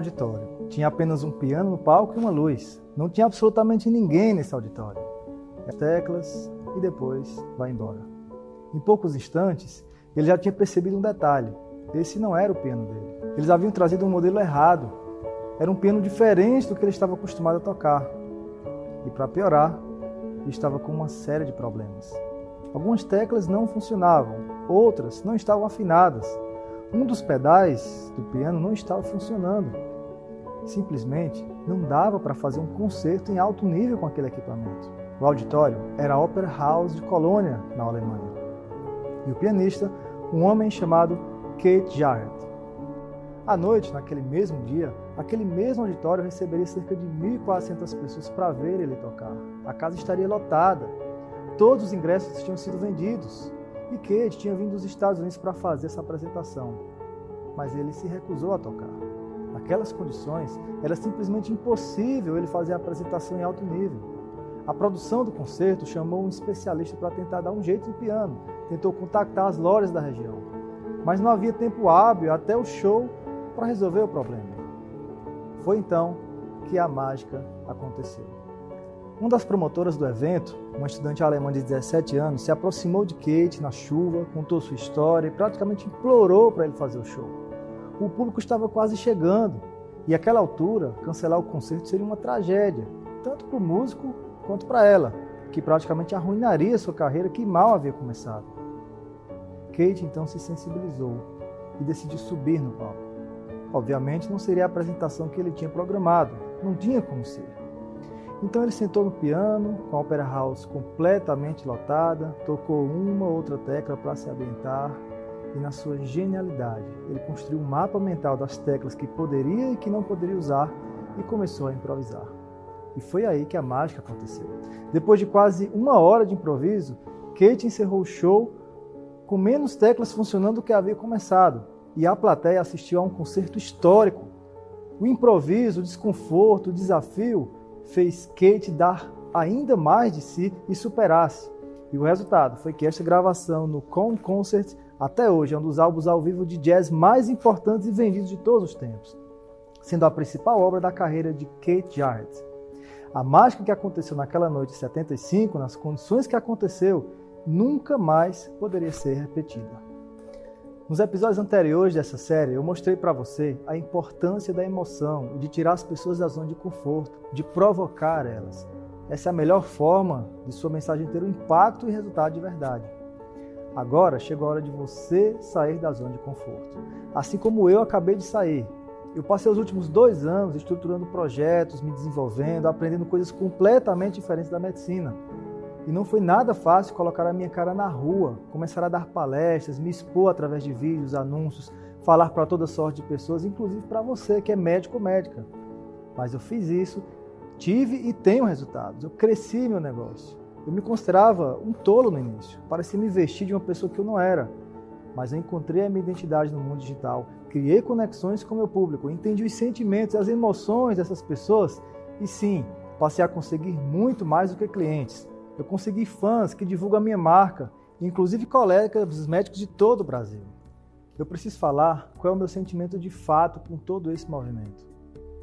auditório. Tinha apenas um piano no palco e uma luz. Não tinha absolutamente ninguém nesse auditório. As teclas e depois vai embora. Em poucos instantes, ele já tinha percebido um detalhe. Esse não era o piano dele. Eles haviam trazido um modelo errado. Era um piano diferente do que ele estava acostumado a tocar. E para piorar, estava com uma série de problemas. Algumas teclas não funcionavam, outras não estavam afinadas. Um dos pedais do piano não estava funcionando. Simplesmente não dava para fazer um concerto em alto nível com aquele equipamento. O auditório era a Opera House de Colônia, na Alemanha. E o pianista, um homem chamado Kate Jarrett. À noite, naquele mesmo dia, aquele mesmo auditório receberia cerca de 1.400 pessoas para ver ele tocar. A casa estaria lotada. Todos os ingressos tinham sido vendidos. E Kate tinha vindo dos Estados Unidos para fazer essa apresentação, mas ele se recusou a tocar. Naquelas condições, era simplesmente impossível ele fazer a apresentação em alto nível. A produção do concerto chamou um especialista para tentar dar um jeito no piano, tentou contactar as lojas da região, mas não havia tempo hábil até o show para resolver o problema. Foi então que a mágica aconteceu. Uma das promotoras do evento, uma estudante alemã de 17 anos, se aproximou de Kate na chuva, contou sua história e praticamente implorou para ele fazer o show. O público estava quase chegando e, àquela altura, cancelar o concerto seria uma tragédia, tanto para o músico quanto para ela, que praticamente arruinaria sua carreira que mal havia começado. Kate então se sensibilizou e decidiu subir no palco. Obviamente não seria a apresentação que ele tinha programado, não tinha como ser. Então ele sentou no piano, com a Opera House completamente lotada, tocou uma ou outra tecla para se ambientar e, na sua genialidade, ele construiu um mapa mental das teclas que poderia e que não poderia usar e começou a improvisar. E foi aí que a mágica aconteceu. Depois de quase uma hora de improviso, Kate encerrou o show com menos teclas funcionando do que havia começado e a plateia assistiu a um concerto histórico. O improviso, o desconforto, o desafio fez Kate dar ainda mais de si e superasse. E o resultado foi que esta gravação no Com Concert até hoje é um dos álbuns ao vivo de jazz mais importantes e vendidos de todos os tempos, sendo a principal obra da carreira de Kate Jarrett. A mágica que aconteceu naquela noite de 75, nas condições que aconteceu, nunca mais poderia ser repetida. Nos episódios anteriores dessa série, eu mostrei para você a importância da emoção e de tirar as pessoas da zona de conforto, de provocar elas. Essa é a melhor forma de sua mensagem ter um impacto e resultado de verdade. Agora chegou a hora de você sair da zona de conforto. Assim como eu acabei de sair. Eu passei os últimos dois anos estruturando projetos, me desenvolvendo, aprendendo coisas completamente diferentes da medicina. E não foi nada fácil colocar a minha cara na rua, começar a dar palestras, me expor através de vídeos, anúncios, falar para toda sorte de pessoas, inclusive para você que é médico ou médica. Mas eu fiz isso, tive e tenho resultados. Eu cresci meu negócio. Eu me considerava um tolo no início, parecia me vestir de uma pessoa que eu não era. Mas eu encontrei a minha identidade no mundo digital, criei conexões com o meu público, entendi os sentimentos e as emoções dessas pessoas e sim, passei a conseguir muito mais do que clientes. Eu consegui fãs que divulgam a minha marca, inclusive colegas médicos de todo o Brasil. Eu preciso falar qual é o meu sentimento de fato com todo esse movimento.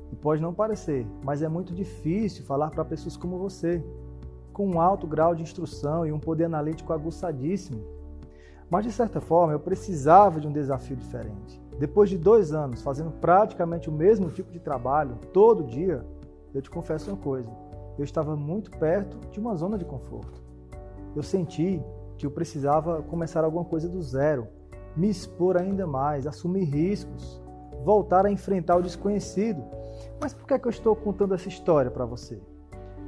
E pode não parecer, mas é muito difícil falar para pessoas como você, com um alto grau de instrução e um poder analítico aguçadíssimo. Mas de certa forma eu precisava de um desafio diferente. Depois de dois anos fazendo praticamente o mesmo tipo de trabalho, todo dia, eu te confesso uma coisa: eu estava muito perto de uma zona de conforto. Eu senti que eu precisava começar alguma coisa do zero, me expor ainda mais, assumir riscos, voltar a enfrentar o desconhecido. Mas por que, é que eu estou contando essa história para você?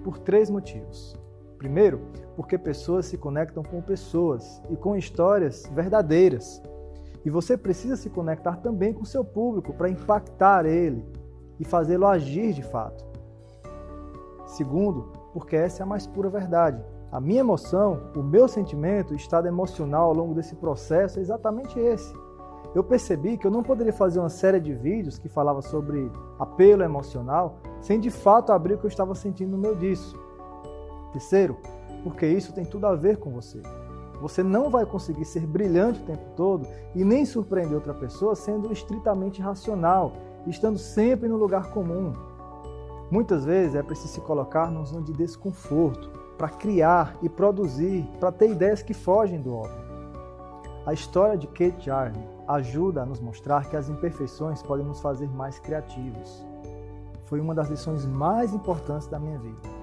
Por três motivos. Primeiro, porque pessoas se conectam com pessoas e com histórias verdadeiras. E você precisa se conectar também com seu público para impactar ele e fazê-lo agir de fato. Segundo, porque essa é a mais pura verdade. A minha emoção, o meu sentimento, o estado emocional ao longo desse processo é exatamente esse. Eu percebi que eu não poderia fazer uma série de vídeos que falava sobre apelo emocional sem de fato abrir o que eu estava sentindo no meu disso. Terceiro, porque isso tem tudo a ver com você. Você não vai conseguir ser brilhante o tempo todo e nem surpreender outra pessoa sendo estritamente racional estando sempre no lugar comum. Muitas vezes é preciso se colocar numa zona de desconforto para criar e produzir, para ter ideias que fogem do óbvio. A história de Kate Jarney ajuda a nos mostrar que as imperfeições podem nos fazer mais criativos. Foi uma das lições mais importantes da minha vida.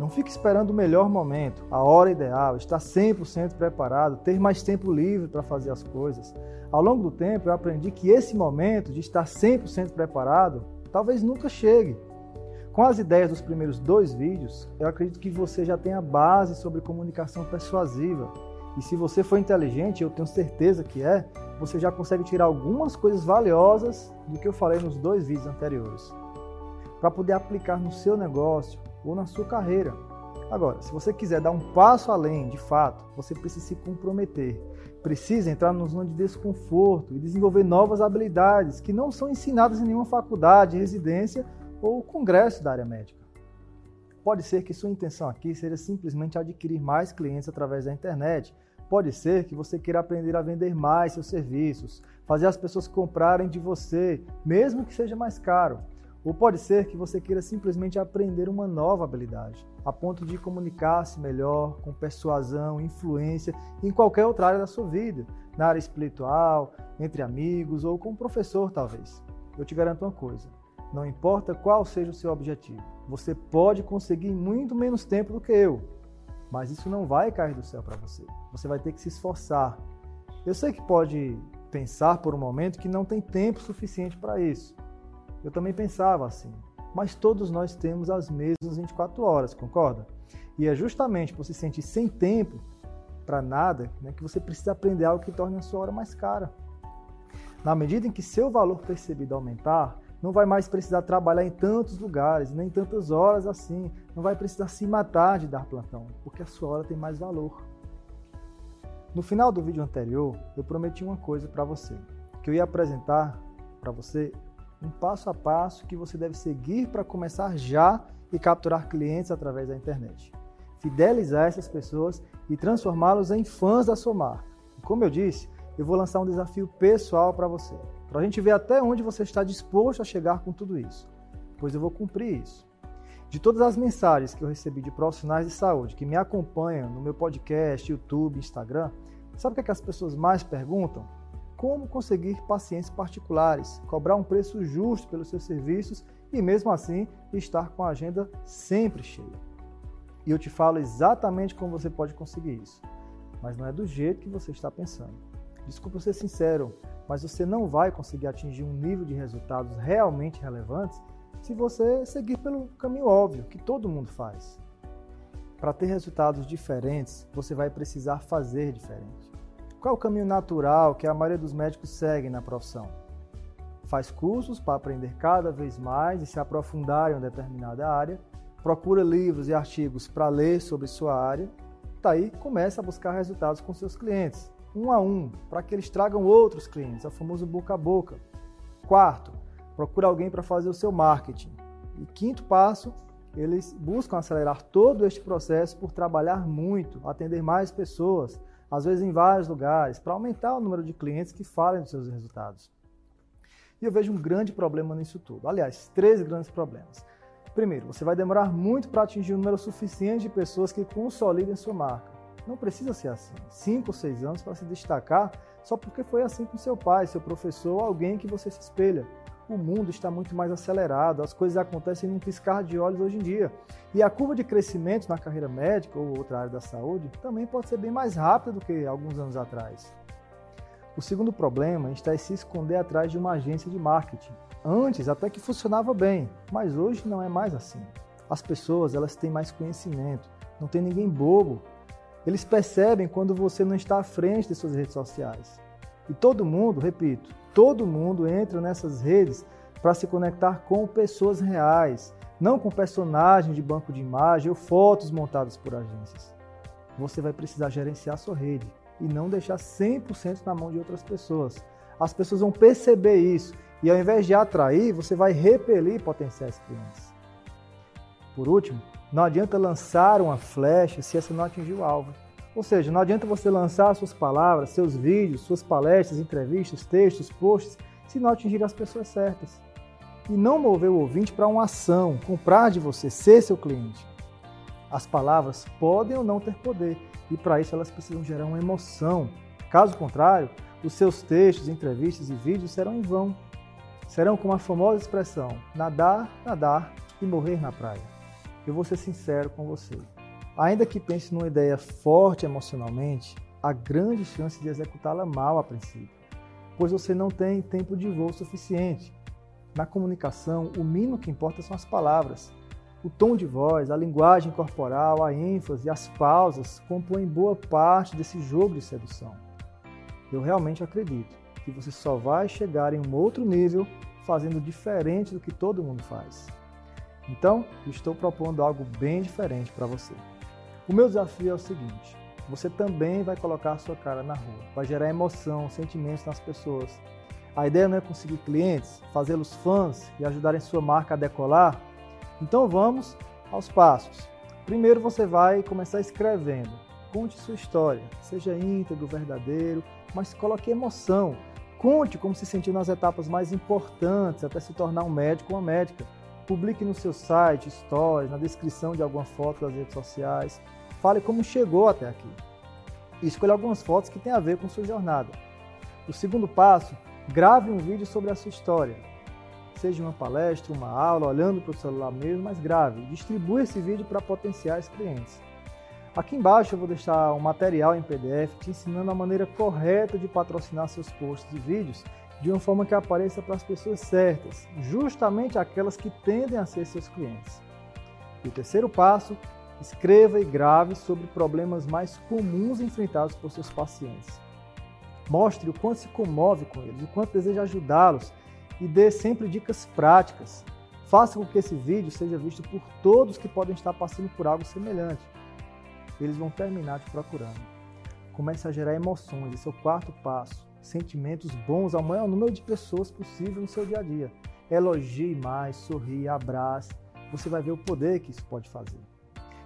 Não fique esperando o melhor momento, a hora ideal, estar 100% preparado, ter mais tempo livre para fazer as coisas. Ao longo do tempo, eu aprendi que esse momento de estar 100% preparado talvez nunca chegue. Com as ideias dos primeiros dois vídeos, eu acredito que você já tem a base sobre comunicação persuasiva. E se você for inteligente, eu tenho certeza que é, você já consegue tirar algumas coisas valiosas do que eu falei nos dois vídeos anteriores. Para poder aplicar no seu negócio, ou na sua carreira. Agora, se você quiser dar um passo além, de fato, você precisa se comprometer. Precisa entrar numa zona de desconforto e desenvolver novas habilidades que não são ensinadas em nenhuma faculdade, residência ou congresso da área médica. Pode ser que sua intenção aqui seja simplesmente adquirir mais clientes através da internet. Pode ser que você queira aprender a vender mais seus serviços, fazer as pessoas comprarem de você, mesmo que seja mais caro. Ou pode ser que você queira simplesmente aprender uma nova habilidade, a ponto de comunicar-se melhor, com persuasão, influência, em qualquer outra área da sua vida, na área espiritual, entre amigos ou com um professor, talvez. Eu te garanto uma coisa: não importa qual seja o seu objetivo, você pode conseguir muito menos tempo do que eu, mas isso não vai cair do céu para você. Você vai ter que se esforçar. Eu sei que pode pensar por um momento que não tem tempo suficiente para isso. Eu também pensava assim. Mas todos nós temos as mesmas 24 horas, concorda? E é justamente por se sentir sem tempo para nada né, que você precisa aprender algo que torne a sua hora mais cara. Na medida em que seu valor percebido aumentar, não vai mais precisar trabalhar em tantos lugares, nem tantas horas assim. Não vai precisar se matar de dar plantão, porque a sua hora tem mais valor. No final do vídeo anterior, eu prometi uma coisa para você, que eu ia apresentar para você um passo a passo que você deve seguir para começar já e capturar clientes através da internet. Fidelizar essas pessoas e transformá-los em fãs da sua marca. E como eu disse, eu vou lançar um desafio pessoal para você, para a gente ver até onde você está disposto a chegar com tudo isso, pois eu vou cumprir isso. De todas as mensagens que eu recebi de profissionais de saúde que me acompanham no meu podcast, YouTube, Instagram, sabe o que, é que as pessoas mais perguntam? Como conseguir pacientes particulares, cobrar um preço justo pelos seus serviços e, mesmo assim, estar com a agenda sempre cheia. E eu te falo exatamente como você pode conseguir isso, mas não é do jeito que você está pensando. Desculpa ser sincero, mas você não vai conseguir atingir um nível de resultados realmente relevantes se você seguir pelo caminho óbvio que todo mundo faz. Para ter resultados diferentes, você vai precisar fazer diferente. Qual é o caminho natural que a maioria dos médicos segue na profissão? Faz cursos para aprender cada vez mais e se aprofundar em uma determinada área, procura livros e artigos para ler sobre sua área, daí começa a buscar resultados com seus clientes, um a um, para que eles tragam outros clientes, é o famoso boca a boca. Quarto, procura alguém para fazer o seu marketing. E quinto passo, eles buscam acelerar todo este processo por trabalhar muito, atender mais pessoas, às vezes em vários lugares, para aumentar o número de clientes que falem dos seus resultados. E eu vejo um grande problema nisso tudo. Aliás, três grandes problemas. Primeiro, você vai demorar muito para atingir um número suficiente de pessoas que consolidem sua marca. Não precisa ser assim. Cinco ou seis anos para se destacar só porque foi assim com seu pai, seu professor ou alguém que você se espelha o mundo está muito mais acelerado, as coisas acontecem num piscar de olhos hoje em dia. E a curva de crescimento na carreira médica ou outra área da saúde também pode ser bem mais rápida do que alguns anos atrás. O segundo problema está em se esconder atrás de uma agência de marketing. Antes até que funcionava bem, mas hoje não é mais assim. As pessoas elas têm mais conhecimento, não tem ninguém bobo. Eles percebem quando você não está à frente de suas redes sociais. E todo mundo, repito, todo mundo entra nessas redes para se conectar com pessoas reais, não com personagens de banco de imagem ou fotos montadas por agências. Você vai precisar gerenciar sua rede e não deixar 100% na mão de outras pessoas. As pessoas vão perceber isso e ao invés de atrair, você vai repelir potenciais clientes. Por último, não adianta lançar uma flecha se essa não atingir o alvo. Ou seja, não adianta você lançar suas palavras, seus vídeos, suas palestras, entrevistas, textos, posts, se não atingir as pessoas certas. e não mover o ouvinte para uma ação, comprar de você, ser seu cliente. As palavras podem ou não ter poder e para isso elas precisam gerar uma emoção. Caso contrário, os seus textos, entrevistas e vídeos serão em vão. Serão como a famosa expressão: nadar, nadar e morrer na praia. Eu vou ser sincero com você. Ainda que pense numa ideia forte emocionalmente, há grande chance de executá-la mal a princípio, pois você não tem tempo de voo suficiente. Na comunicação, o mínimo que importa são as palavras. O tom de voz, a linguagem corporal, a ênfase as pausas compõem boa parte desse jogo de sedução. Eu realmente acredito que você só vai chegar em um outro nível fazendo diferente do que todo mundo faz. Então, estou propondo algo bem diferente para você. O meu desafio é o seguinte: você também vai colocar a sua cara na rua, vai gerar emoção, sentimentos nas pessoas. A ideia não é conseguir clientes, fazê-los fãs e ajudarem sua marca a decolar então vamos aos passos. Primeiro você vai começar escrevendo. Conte sua história, seja íntegro, verdadeiro, mas coloque emoção. Conte como se sentiu nas etapas mais importantes até se tornar um médico ou uma médica. Publique no seu site, stories, na descrição de alguma foto das redes sociais. Fale como chegou até aqui. E escolha algumas fotos que tenham a ver com sua jornada. O segundo passo, grave um vídeo sobre a sua história seja uma palestra, uma aula, olhando para o celular mesmo, mas grave. Distribua esse vídeo para potenciais clientes. Aqui embaixo eu vou deixar um material em PDF te ensinando a maneira correta de patrocinar seus posts e vídeos de uma forma que apareça para as pessoas certas, justamente aquelas que tendem a ser seus clientes. E o terceiro passo, escreva e grave sobre problemas mais comuns enfrentados por seus pacientes. Mostre o quanto se comove com eles, o quanto deseja ajudá-los e dê sempre dicas práticas. Faça com que esse vídeo seja visto por todos que podem estar passando por algo semelhante. Eles vão terminar te procurando. Comece a gerar emoções, esse é o quarto passo. Sentimentos bons ao maior número de pessoas possível no seu dia a dia. Elogie mais, sorri, abrace. Você vai ver o poder que isso pode fazer.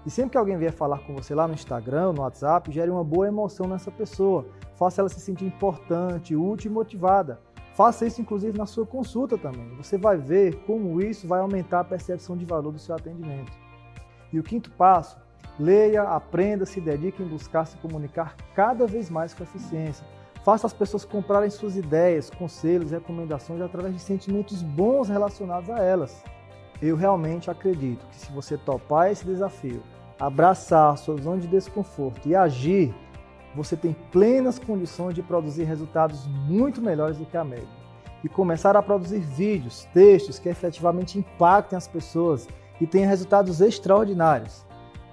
E sempre que alguém vier falar com você lá no Instagram, no WhatsApp, gere uma boa emoção nessa pessoa. Faça ela se sentir importante, útil e motivada. Faça isso inclusive na sua consulta também. Você vai ver como isso vai aumentar a percepção de valor do seu atendimento. E o quinto passo, leia, aprenda, se dedique em buscar se comunicar cada vez mais com eficiência. Faça as pessoas comprarem suas ideias, conselhos, recomendações através de sentimentos bons relacionados a elas. Eu realmente acredito que se você topar esse desafio, abraçar sua zona de desconforto e agir, você tem plenas condições de produzir resultados muito melhores do que a média. E começar a produzir vídeos, textos que efetivamente impactem as pessoas e tenham resultados extraordinários.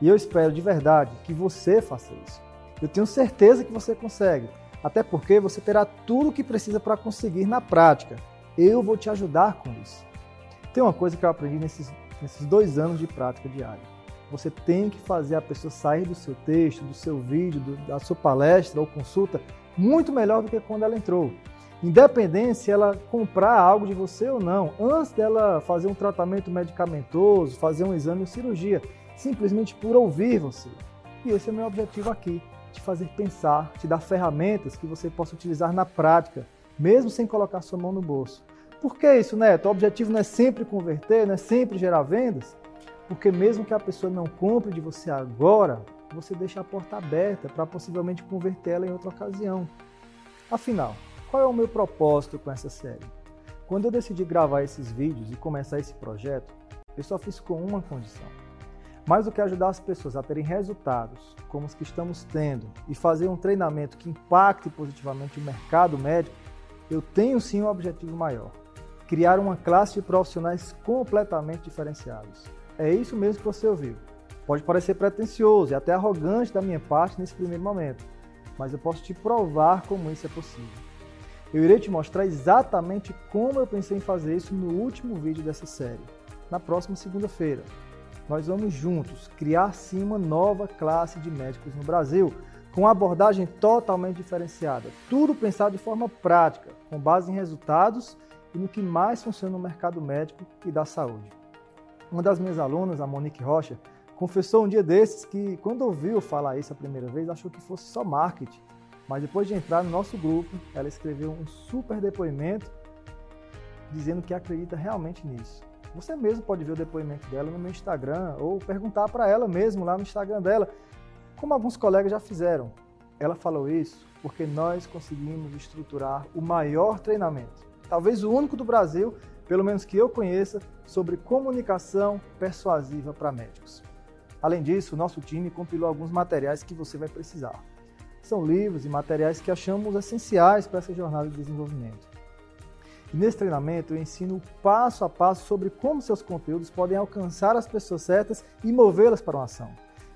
E eu espero de verdade que você faça isso. Eu tenho certeza que você consegue, até porque você terá tudo o que precisa para conseguir na prática. Eu vou te ajudar com isso. Tem uma coisa que eu aprendi nesses, nesses dois anos de prática diária. Você tem que fazer a pessoa sair do seu texto, do seu vídeo, do, da sua palestra ou consulta muito melhor do que quando ela entrou. Independente se ela comprar algo de você ou não, antes dela fazer um tratamento medicamentoso, fazer um exame ou cirurgia, simplesmente por ouvir você. E esse é o meu objetivo aqui, te fazer pensar, te dar ferramentas que você possa utilizar na prática, mesmo sem colocar sua mão no bolso. Por que isso, Neto? O objetivo não é sempre converter, não é sempre gerar vendas? Porque mesmo que a pessoa não compre de você agora, você deixa a porta aberta para possivelmente convertê-la em outra ocasião. Afinal, qual é o meu propósito com essa série? Quando eu decidi gravar esses vídeos e começar esse projeto, eu só fiz com uma condição. Mais do que ajudar as pessoas a terem resultados como os que estamos tendo e fazer um treinamento que impacte positivamente o mercado médico, eu tenho sim um objetivo maior: criar uma classe de profissionais completamente diferenciados é isso mesmo que você ouviu. Pode parecer pretensioso e até arrogante da minha parte nesse primeiro momento, mas eu posso te provar como isso é possível. Eu irei te mostrar exatamente como eu pensei em fazer isso no último vídeo dessa série, na próxima segunda-feira. Nós vamos juntos criar sim uma nova classe de médicos no Brasil, com uma abordagem totalmente diferenciada, tudo pensado de forma prática, com base em resultados e no que mais funciona no mercado médico e da saúde. Uma das minhas alunas, a Monique Rocha, confessou um dia desses que, quando ouviu falar isso a primeira vez, achou que fosse só marketing. Mas depois de entrar no nosso grupo, ela escreveu um super depoimento dizendo que acredita realmente nisso. Você mesmo pode ver o depoimento dela no meu Instagram ou perguntar para ela mesmo lá no Instagram dela, como alguns colegas já fizeram. Ela falou isso porque nós conseguimos estruturar o maior treinamento, talvez o único do Brasil, pelo menos que eu conheça, sobre comunicação persuasiva para médicos. Além disso, nosso time compilou alguns materiais que você vai precisar. São livros e materiais que achamos essenciais para essa jornada de desenvolvimento. E nesse treinamento eu ensino passo a passo sobre como seus conteúdos podem alcançar as pessoas certas e movê-las para uma ação.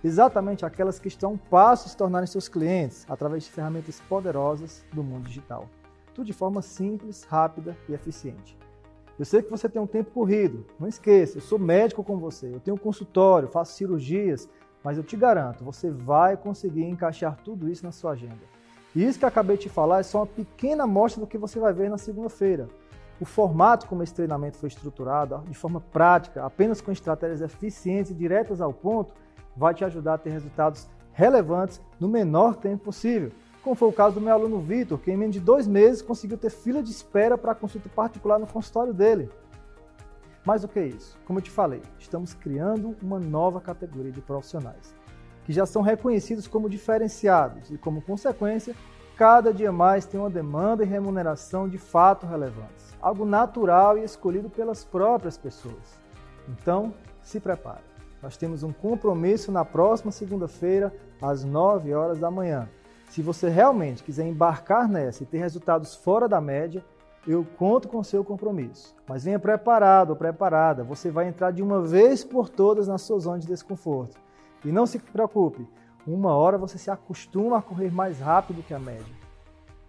Exatamente aquelas que estão um passo a se tornarem seus clientes através de ferramentas poderosas do mundo digital. Tudo de forma simples, rápida e eficiente. Eu sei que você tem um tempo corrido, não esqueça, eu sou médico com você, eu tenho um consultório, faço cirurgias, mas eu te garanto, você vai conseguir encaixar tudo isso na sua agenda. E isso que acabei de falar é só uma pequena amostra do que você vai ver na segunda-feira. O formato como esse treinamento foi estruturado, de forma prática, apenas com estratégias eficientes e diretas ao ponto, vai te ajudar a ter resultados relevantes no menor tempo possível. Como foi o caso do meu aluno Vitor, que em menos de dois meses conseguiu ter fila de espera para consulta particular no consultório dele. Mais do que isso, como eu te falei, estamos criando uma nova categoria de profissionais que já são reconhecidos como diferenciados e, como consequência, cada dia mais tem uma demanda e remuneração de fato relevantes, algo natural e escolhido pelas próprias pessoas. Então, se prepare. Nós temos um compromisso na próxima segunda-feira, às 9 horas da manhã. Se você realmente quiser embarcar nessa e ter resultados fora da média, eu conto com seu compromisso. Mas venha preparado ou preparada, você vai entrar de uma vez por todas na sua zona de desconforto. E não se preocupe, uma hora você se acostuma a correr mais rápido que a média.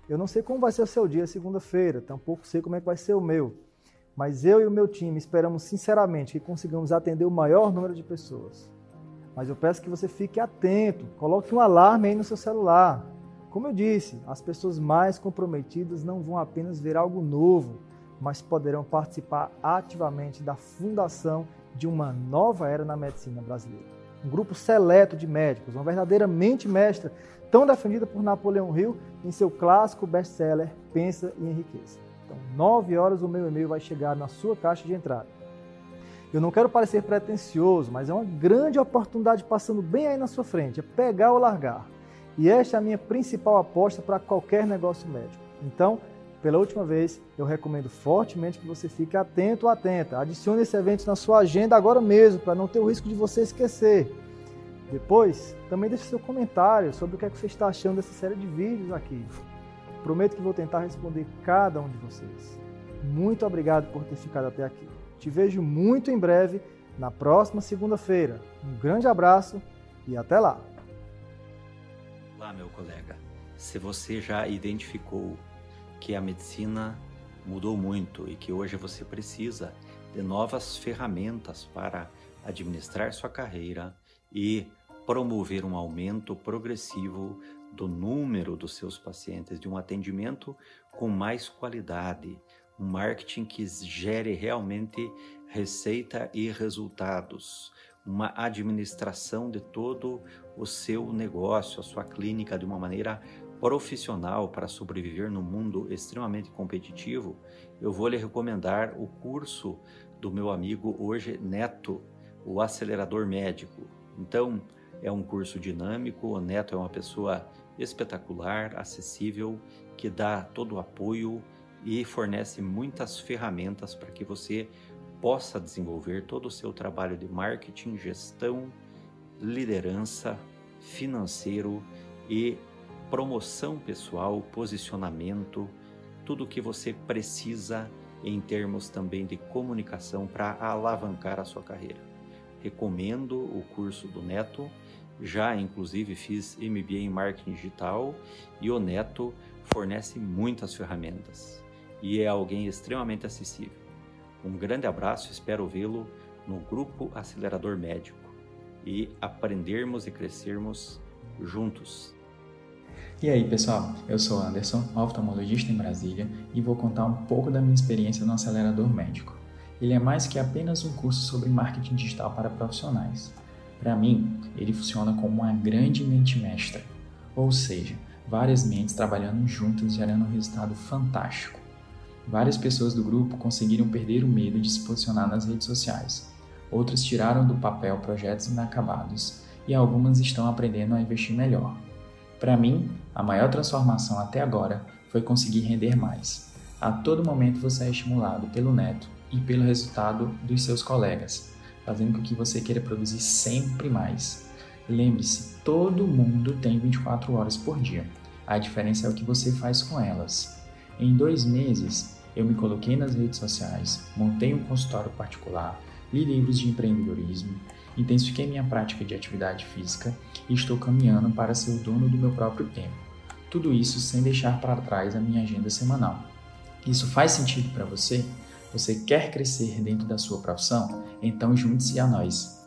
Eu não sei como vai ser o seu dia segunda-feira, tampouco sei como é que vai ser o meu. Mas eu e o meu time esperamos sinceramente que consigamos atender o maior número de pessoas. Mas eu peço que você fique atento, coloque um alarme aí no seu celular. Como eu disse, as pessoas mais comprometidas não vão apenas ver algo novo, mas poderão participar ativamente da fundação de uma nova era na medicina brasileira. Um grupo seleto de médicos, uma verdadeira mente mestra, tão defendida por Napoleão Hill em seu clássico best-seller Pensa e Enriqueça. Então, nove horas o meu e-mail vai chegar na sua caixa de entrada. Eu não quero parecer pretencioso, mas é uma grande oportunidade passando bem aí na sua frente, é pegar ou largar. E esta é a minha principal aposta para qualquer negócio médico. Então, pela última vez, eu recomendo fortemente que você fique atento ou atenta. Adicione esse evento na sua agenda agora mesmo, para não ter o risco de você esquecer. Depois, também deixe seu comentário sobre o que, é que você está achando dessa série de vídeos aqui. Prometo que vou tentar responder cada um de vocês. Muito obrigado por ter ficado até aqui. Te vejo muito em breve, na próxima segunda-feira. Um grande abraço e até lá! Olá, meu colega. Se você já identificou que a medicina mudou muito e que hoje você precisa de novas ferramentas para administrar sua carreira e promover um aumento progressivo do número dos seus pacientes, de um atendimento com mais qualidade, um marketing que gere realmente receita e resultados, uma administração de todo o seu negócio, a sua clínica de uma maneira profissional para sobreviver no mundo extremamente competitivo, eu vou lhe recomendar o curso do meu amigo hoje Neto, o acelerador médico. Então, é um curso dinâmico, o Neto é uma pessoa espetacular, acessível, que dá todo o apoio e fornece muitas ferramentas para que você possa desenvolver todo o seu trabalho de marketing, gestão, liderança, financeiro e promoção pessoal, posicionamento, tudo o que você precisa em termos também de comunicação para alavancar a sua carreira. Recomendo o curso do Neto, já inclusive fiz MBA em marketing digital e o Neto fornece muitas ferramentas e é alguém extremamente acessível. Um grande abraço, espero vê-lo no grupo Acelerador Médico e aprendermos e crescermos juntos. E aí, pessoal, eu sou Anderson, oftalmologista em Brasília, e vou contar um pouco da minha experiência no Acelerador Médico. Ele é mais que apenas um curso sobre marketing digital para profissionais. Para mim, ele funciona como uma grande mente mestra, ou seja, várias mentes trabalhando juntas gerando um resultado fantástico. Várias pessoas do grupo conseguiram perder o medo de se posicionar nas redes sociais. Outras tiraram do papel projetos inacabados e algumas estão aprendendo a investir melhor. Para mim, a maior transformação até agora foi conseguir render mais. A todo momento você é estimulado pelo neto e pelo resultado dos seus colegas, fazendo com que você queira produzir sempre mais. Lembre-se, todo mundo tem 24 horas por dia. A diferença é o que você faz com elas. Em dois meses, eu me coloquei nas redes sociais, montei um consultório particular, li livros de empreendedorismo, intensifiquei minha prática de atividade física e estou caminhando para ser o dono do meu próprio tempo. Tudo isso sem deixar para trás a minha agenda semanal. Isso faz sentido para você? Você quer crescer dentro da sua profissão? Então junte-se a nós.